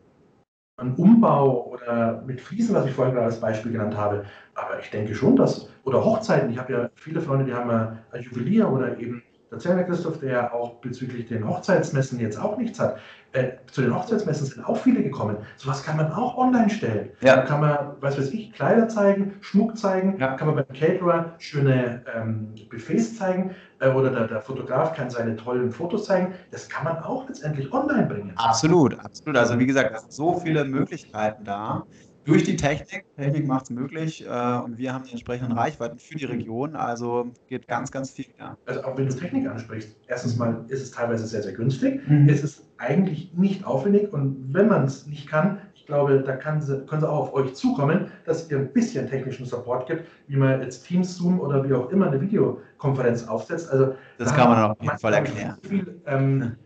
einen Umbau oder mit Fliesen, was ich vorhin als Beispiel genannt habe. Aber ich denke schon, dass, oder Hochzeiten, ich habe ja viele Freunde, die haben ja Juwelier oder eben Erzählen, Herr Christoph, der ja auch bezüglich den Hochzeitsmessen jetzt auch nichts hat. Äh, zu den Hochzeitsmessen sind auch viele gekommen. Sowas kann man auch online stellen. Ja. Da kann man, was weiß ich, Kleider zeigen, Schmuck zeigen, ja. kann man beim Caterer schöne ähm, Buffets zeigen äh, oder der, der, Fotograf kann seine tollen Fotos zeigen. Das kann man auch letztendlich online bringen. Absolut, absolut. Also wie gesagt, es sind so viele Möglichkeiten da durch die Technik. Technik macht es möglich äh, und wir haben die entsprechenden Reichweiten für die Region. Also geht ganz, ganz viel. Ja. Also auch wenn du Technik ansprichst, erstens mal ist es teilweise sehr, sehr günstig. Mhm. Es ist eigentlich nicht aufwendig und wenn man es nicht kann, ich glaube, da sie, können sie auch auf euch zukommen, dass ihr ein bisschen technischen Support gibt, wie man jetzt Teams, Zoom oder wie auch immer eine Videokonferenz aufsetzt. Also das da kann man auf jeden Fall erklären. Viel ähm,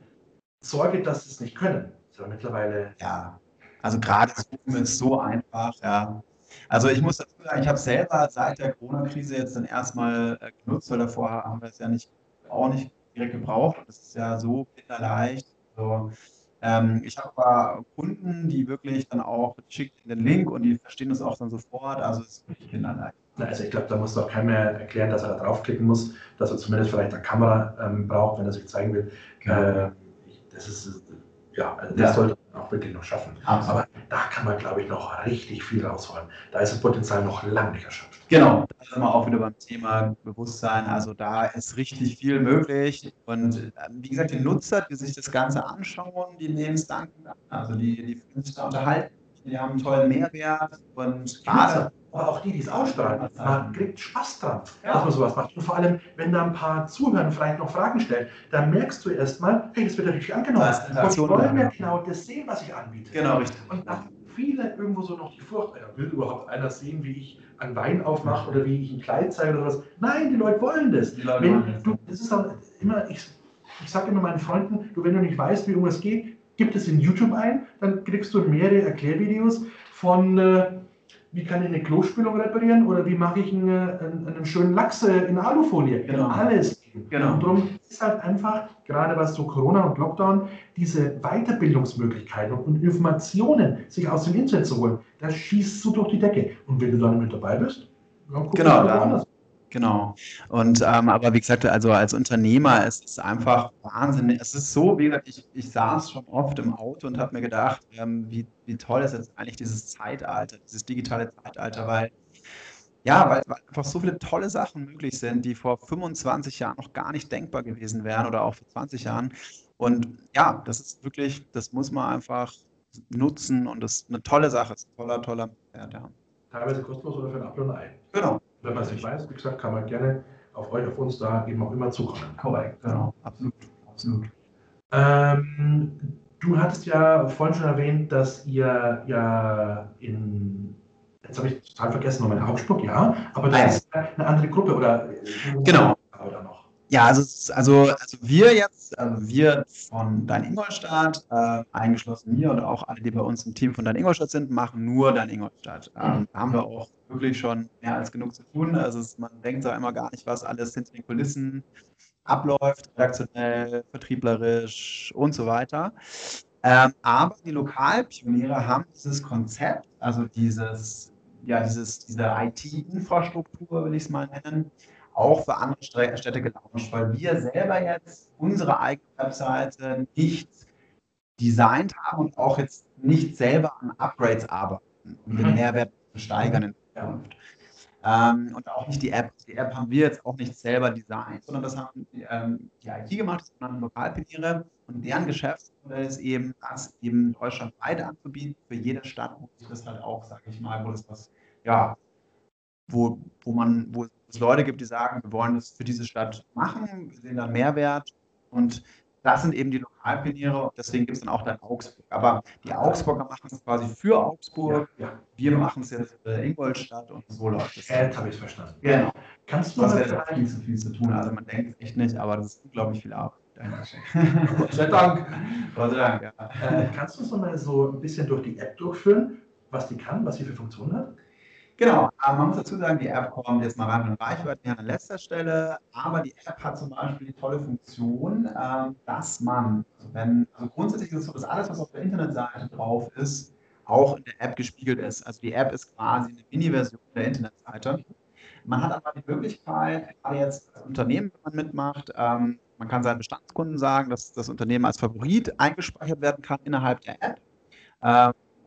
Sorge, dass sie es nicht können. So mittlerweile. Ja, also gerade Zoom ist so einfach, ja. Also ich muss dazu sagen, ich habe selber seit der Corona-Krise jetzt dann erstmal äh, genutzt, weil davor haben wir es ja nicht, auch nicht direkt gebraucht. Das ist ja so kinderleicht. Also, ähm, ich habe aber Kunden, die wirklich dann auch schickt den Link und die verstehen das auch dann sofort. Also es ist wirklich kinderleicht. Also ich glaube, da muss doch keiner mehr erklären, dass er da draufklicken muss, dass er zumindest vielleicht eine Kamera ähm, braucht, wenn er sich zeigen will. Genau. Äh, das ist ja, also das ja. sollte man auch wirklich noch schaffen. Absolut. Aber da kann man, glaube ich, noch richtig viel rausholen. Da ist das Potenzial noch lange nicht erschöpft. Genau, da sind wir auch wieder beim Thema Bewusstsein. Also da ist richtig viel möglich. Und äh, wie gesagt, die Nutzer, die sich das Ganze anschauen, die nehmen es dankend an. Also die, die fühlen sich da unterhalten, die haben einen tollen Mehrwert. Und gerade aber auch die, die es ausstrahlen, man kriegt Spaß dran, ja. dass man sowas macht. Und vor allem, wenn da ein paar zuhören, vielleicht noch Fragen stellen, dann merkst du erstmal, hey, das wird ja richtig angenommen. Und die wollen ja genau das sehen, was ich anbiete. Genau, richtig. Und da viele irgendwo so noch die Furcht, will überhaupt einer sehen, wie ich einen Wein aufmache oder wie ich ein Kleid zeige oder was. Nein, die Leute wollen das. Leute wenn wollen du, das ist auch immer, ich, ich sage immer meinen Freunden, du, wenn du nicht weißt, wie irgendwas geht, gib es in YouTube ein, dann kriegst du mehrere Erklärvideos von äh, wie kann ich eine Klospülung reparieren oder wie mache ich einen, einen, einen schönen Lachs in Alufolie. Genau. Alles. Genau. Und darum ist halt einfach, gerade was so Corona und Lockdown, diese Weiterbildungsmöglichkeiten und Informationen sich aus dem Internet zu holen, das schießt so durch die Decke. Und wenn du dann mit dabei bist, dann guck genau, dann, Genau. Und ähm, aber wie gesagt, also als Unternehmer ist es einfach Wahnsinn. Es ist so, wie gesagt, ich, ich saß schon oft im Auto und habe mir gedacht, ähm, wie, wie toll ist jetzt eigentlich dieses Zeitalter, dieses digitale Zeitalter, weil ja, weil, weil, einfach so viele tolle Sachen möglich sind, die vor 25 Jahren noch gar nicht denkbar gewesen wären oder auch vor 20 Jahren. Und ja, das ist wirklich, das muss man einfach nutzen und das ist eine tolle Sache, ist ein toller, toller Wert, ja. Teilweise kostenlos oder für ein Apfel und ein Genau. Wenn man es nicht weiß, wie gesagt, kann man gerne auf euch, auf uns da eben auch immer zukommen. Korrekt, genau, absolut, absolut. Ähm, du hattest ja vorhin schon erwähnt, dass ihr ja in Jetzt habe ich total vergessen, noch meine Augsburg, ja, aber das ist eine andere Gruppe oder genau. Ja, also, also, also wir jetzt, also wir von Dein Ingolstadt, äh, eingeschlossen mir und auch alle, die bei uns im Team von Dein Ingolstadt sind, machen nur Dein Ingolstadt. Ähm, da haben wir auch wirklich schon mehr als genug zu tun. Also es, man denkt da immer gar nicht, was alles hinter den Kulissen abläuft, redaktionell, vertrieblerisch und so weiter. Ähm, aber die Lokalpioniere haben dieses Konzept, also dieses, ja, dieses, diese IT-Infrastruktur, will ich es mal nennen, auch für andere Städte gelauncht, weil wir selber jetzt unsere eigene Webseite nicht designt haben und auch jetzt nicht selber an Upgrades arbeiten, um den mhm. Mehrwert zu steigern in Zukunft. Ähm, und auch nicht die App. Die App haben wir jetzt auch nicht selber designt, sondern das haben ähm, die IT gemacht, das sogenannte Lokalpioniere. Und deren Geschäftsmodell ist eben, das eben deutschlandweit anzubieten, für jede Stadt, wo sich das halt auch, sage ich mal, wo das was, ja, wo, wo man, wo es Leute gibt, die sagen, wir wollen das für diese Stadt machen, wir sehen da Mehrwert und das sind eben die Lokalpioniere und deswegen gibt es dann auch dann Augsburg. Aber die Augsburger machen es quasi für Augsburg. Ja, ja. Wir machen es jetzt für Ingolstadt und so läuft es. Jetzt habe ich verstanden. Genau. Kannst du das wäre viel zu viel zu tun. Also man denkt es echt nicht, aber das ist unglaublich viel Arbeit. Gott sei Dank. Gott sei Dank, ja. Äh, kannst du uns noch mal so ein bisschen durch die App durchführen, was die kann, was sie für Funktionen hat? Genau, man muss dazu sagen, die App kommt jetzt mal rein von Reichweite an letzter Stelle, aber die App hat zum Beispiel die tolle Funktion, äh, dass man, also wenn, also grundsätzlich ist es so, dass alles, was auf der Internetseite drauf ist, auch in der App gespiegelt ist. Also die App ist quasi eine Mini-Version der Internetseite. Man hat aber die Möglichkeit, gerade jetzt als Unternehmen, wenn man mitmacht, ähm, man kann seinen Bestandskunden sagen, dass das Unternehmen als Favorit eingespeichert werden kann innerhalb der App.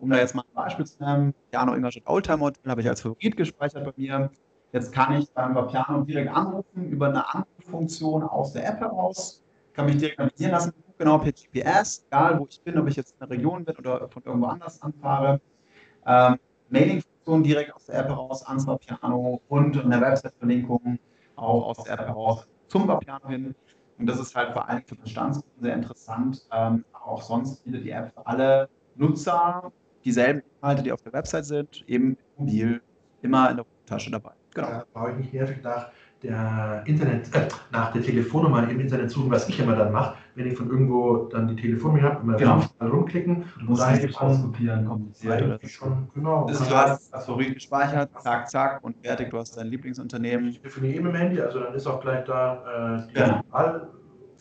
Um da jetzt mal ein Beispiel zu nennen, Piano Ingolstadt Oldtimer habe ich als Favorit gespeichert bei mir. Jetzt kann ich beim Piano direkt anrufen über eine Anruffunktion aus der App heraus, kann mich direkt navigieren lassen, genau per GPS, egal wo ich bin, ob ich jetzt in der Region bin oder von irgendwo anders anfahre. Ähm, Mailing-Funktion direkt aus der App heraus ans Piano und eine Website-Verlinkung auch aus der App heraus zum Piano hin. Und das ist halt vor allem für Bestandskunden sehr interessant. Ähm, auch sonst bietet die App für alle Nutzer dieselben Inhalte, die auf der Website sind, eben mobil, immer in der Tasche dabei. Genau. Da brauche ich nicht nervig nach der Internet, äh, nach der Telefonnummer im Internet suchen, was ich immer dann mache, wenn ich von irgendwo dann die Telefonnummer habe, immer genau. mal rumklicken. Du musst nicht auskopieren, kompliziert oder schon, genau. Das ist, du hast Favorit gespeichert, zack, zack und fertig, du hast dein Lieblingsunternehmen. Ich definiere eben im Handy, also dann ist auch gleich da äh, die genau.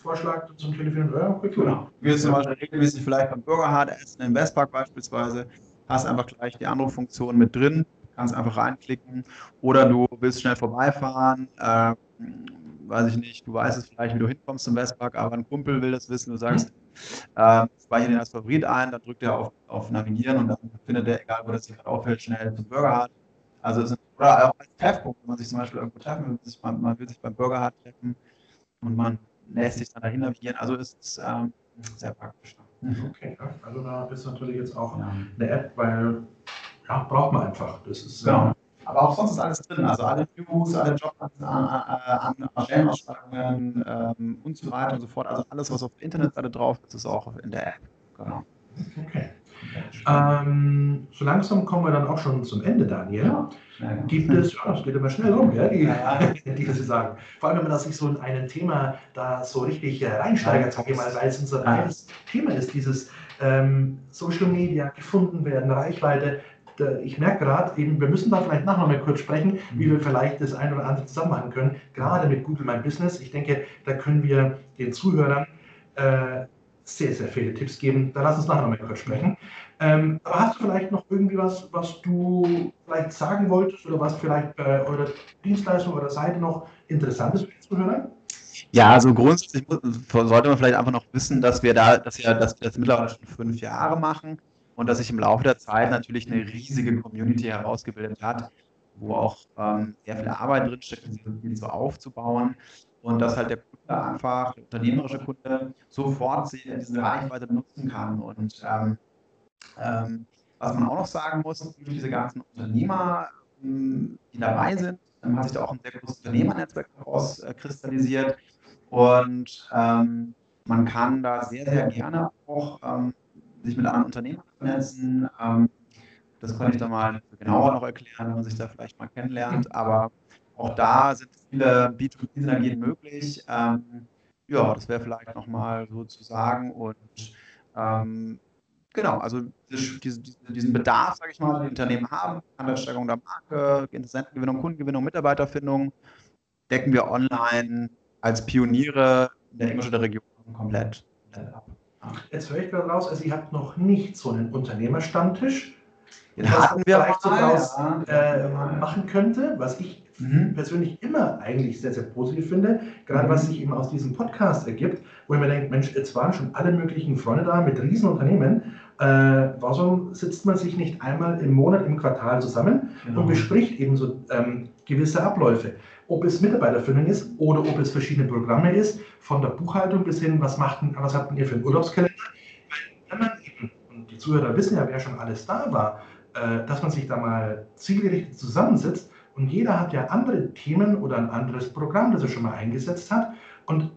Vorschlag zum. Ja, okay, genau. Du gehst zum Beispiel regelmäßig vielleicht beim Bürgerhard essen, im Westpark beispielsweise, hast einfach gleich die Anruffunktion mit drin, kannst einfach reinklicken. Oder du willst schnell vorbeifahren, äh, weiß ich nicht, du weißt es vielleicht, wie du hinkommst zum Westpark, aber ein Kumpel will das wissen, du sagst, äh, speichere den als Favorit ein, dann drückt er auf, auf Navigieren und dann findet er, egal wo das sich gerade auffällt, schnell zum Bürgerhard. Also ist, oder auch als Treffpunkt, wenn man sich zum Beispiel irgendwo treffen will, man, will sich beim Bürgerhard treffen und man lässt sich dann dahin navigieren. Also ist es ähm, sehr praktisch. Mhm. Okay, ja. also da ist natürlich jetzt auch ja. eine App, weil ja, braucht man einfach. Das ist, genau. Äh, aber auch sonst ist alles drin. Also alle News, alle Jobanzeigen, Stellenausschreibungen ähm, und so weiter und so fort. Also alles, was auf der Internetseite drauf ist, ist auch in der App. Genau. Okay. Ähm, so langsam kommen wir dann auch schon zum Ende, Daniel. Ja. Gibt es, ja, das geht immer schnell rum, ja, die, die das sagen. Vor allem, wenn man sich so in ein Thema da so richtig äh, reinsteigert, sage ich mal, weil es unser ja. Thema ist, dieses ähm, Social Media gefunden werden, Reichweite. Ich merke gerade, eben, wir müssen da vielleicht nachher noch mal kurz sprechen, mhm. wie wir vielleicht das ein oder andere zusammen machen können, gerade mit Google My Business. Ich denke, da können wir den Zuhörern äh, sehr, sehr viele Tipps geben. Da lass uns nachher noch mal kurz sprechen. Ähm, aber hast du vielleicht noch irgendwie was, was du vielleicht sagen wolltest oder was vielleicht bei eurer Dienstleistung oder Seite noch interessant ist für die Zuhörer? Ja, also grundsätzlich sollte man vielleicht einfach noch wissen, dass wir da, dass wir, dass wir das mittlerweile schon fünf Jahre machen und dass sich im Laufe der Zeit natürlich eine riesige Community herausgebildet hat, wo auch ähm, sehr viel Arbeit drinsteckt, die so aufzubauen und dass halt der Kunde einfach, der unternehmerische Kunde, sofort diese Reichweite benutzen kann. Und ähm, ähm, was man auch noch sagen muss, durch diese ganzen Unternehmer, ähm, die dabei sind, dann hat sich da auch ein sehr großes Unternehmernetzwerk herauskristallisiert. Und ähm, man kann da sehr, sehr gerne auch ähm, sich mit anderen Unternehmern vernetzen. Ähm, das konnte ich dann mal genauer noch erklären, wenn man sich da vielleicht mal kennenlernt. Aber auch da sind viele B2B-Synergien möglich. Ähm, ja, das wäre vielleicht nochmal so zu sagen. Und ähm, genau, also diese, diesen Bedarf, sage ich mal, die Unternehmen haben, an der Marke, Interessentengewinnung, Kundengewinnung, Mitarbeiterfindung, decken wir online als Pioniere in der Ingolstädter Region komplett, ab. Jetzt höre ich gerade raus, also ihr habt noch nicht so einen Unternehmerstammtisch, den hatten wir vielleicht so draus äh, machen könnte, was ich mhm. persönlich immer eigentlich sehr, sehr positiv finde, gerade mhm. was sich eben aus diesem Podcast ergibt, wo ich mir denke, Mensch, jetzt waren schon alle möglichen Freunde da mit Riesenunternehmen, äh, warum sitzt man sich nicht einmal im Monat, im Quartal zusammen genau. und bespricht eben so ähm, gewisse Abläufe? Ob es Mitarbeiterfindung ist oder ob es verschiedene Programme ist, von der Buchhaltung bis hin, was, macht, was habt ihr für einen Urlaubskalender? Weil wenn man eben, und die Zuhörer wissen ja, wer schon alles da war, äh, dass man sich da mal zielgerichtet zusammensetzt und jeder hat ja andere Themen oder ein anderes Programm, das er schon mal eingesetzt hat. Und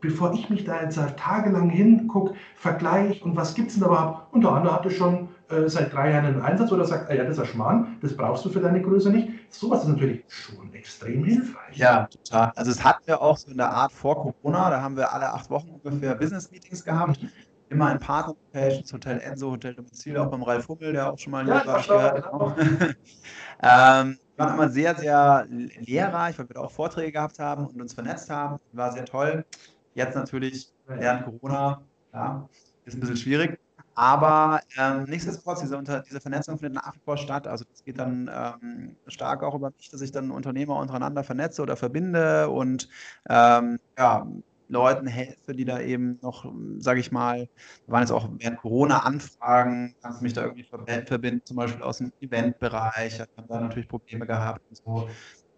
bevor ich mich da jetzt tagelang hingucke, vergleiche und was gibt es denn überhaupt, und der andere hatte schon äh, seit drei Jahren einen Einsatz oder sagt, ah, ja, das ist ein Schmarrn, das brauchst du für deine Größe nicht. Sowas ist natürlich schon extrem hilfreich. Ja, total. Also es hatten wir auch so in der Art vor Corona, da haben wir alle acht Wochen ungefähr Business-Meetings gehabt immer in Partner-Locations, Hotel Enso, Hotel Domizil, auch beim Ralf Hummel, der auch schon mal ja, war, genau. ähm, waren immer sehr, sehr lehrreich, weil wir da auch Vorträge gehabt haben und uns vernetzt haben. War sehr toll. Jetzt natürlich während Corona, ja, ist ein bisschen schwierig. Aber ähm, nichtsdestotrotz, diese, diese Vernetzung findet nach wie vor statt. Also das geht dann ähm, stark auch über mich, dass ich dann Unternehmer untereinander vernetze oder verbinde und ähm, ja, Leuten helfe, die da eben noch, sage ich mal, da waren jetzt auch während Corona Anfragen, kannst du mich da irgendwie verbinden, zum Beispiel aus dem Eventbereich, haben da natürlich Probleme gehabt und so.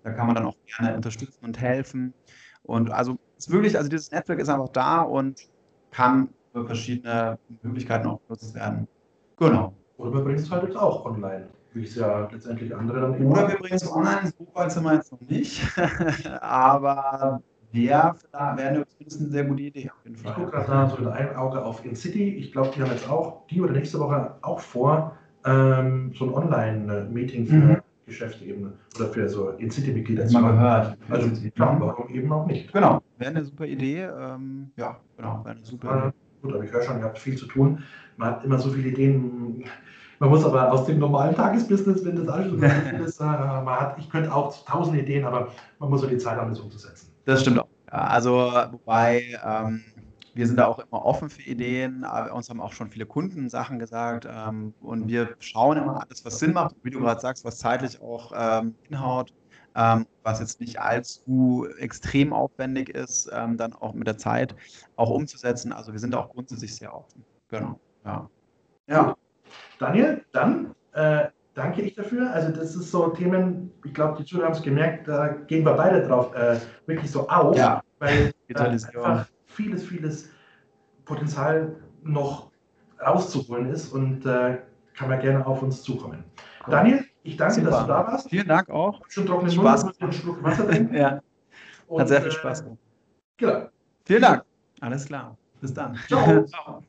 Da kann man dann auch gerne unterstützen und helfen. Und also es ist wirklich, also dieses Netzwerk ist einfach da und kann für verschiedene Möglichkeiten auch genutzt werden. Genau. Oder wir bringen es halt jetzt auch online, wie es ja letztendlich andere dann Oder wir bringen es online, so weit sind wir jetzt noch nicht. Aber wäre wär zumindest eine sehr gute Idee. Auf jeden Fall. Ich gucke gerade da so in einem Auge auf InCity. Ich glaube, die haben jetzt auch, die oder nächste Woche auch vor, ähm, so ein Online-Meeting für mhm. Geschäfte eben oder für so InCity-Mitglieder zu machen. gehört. Also klar, warum eben auch nicht. Genau, wäre eine super Idee. Ähm, ja, genau, wäre eine super Idee. Gut, aber ich höre schon, ihr habt viel zu tun. Man hat immer so viele Ideen. Man muss aber aus dem normalen Tagesbusiness, wenn das alles so ist, äh, man hat, ich könnte auch tausend Ideen, aber man muss so die Zeit haben, das umzusetzen. Das stimmt auch. Ja, also, wobei ähm, wir sind da auch immer offen für Ideen. Aber uns haben auch schon viele Kunden Sachen gesagt. Ähm, und wir schauen immer alles, was Sinn macht, wie du gerade sagst, was zeitlich auch ähm, hinhaut, ähm, was jetzt nicht allzu extrem aufwendig ist, ähm, dann auch mit der Zeit auch umzusetzen. Also, wir sind da auch grundsätzlich sehr offen. Genau. Ja. ja. Daniel, dann. Äh, danke ich dafür. Also das ist so Themen, ich glaube, die Zuhörer haben es gemerkt, da gehen wir beide drauf äh, wirklich so auf, ja. weil äh, einfach vieles, vieles Potenzial noch rauszuholen ist und äh, kann man gerne auf uns zukommen. Cool. Daniel, ich danke, Super. dass du da warst. Vielen Dank auch. Schon trockene Spaß. Mund, einen Schluck Wasser trinken. ja. Und, Hat sehr viel Spaß gemacht. Genau. Vielen Dank. Alles klar. Bis dann. Ciao. Ciao.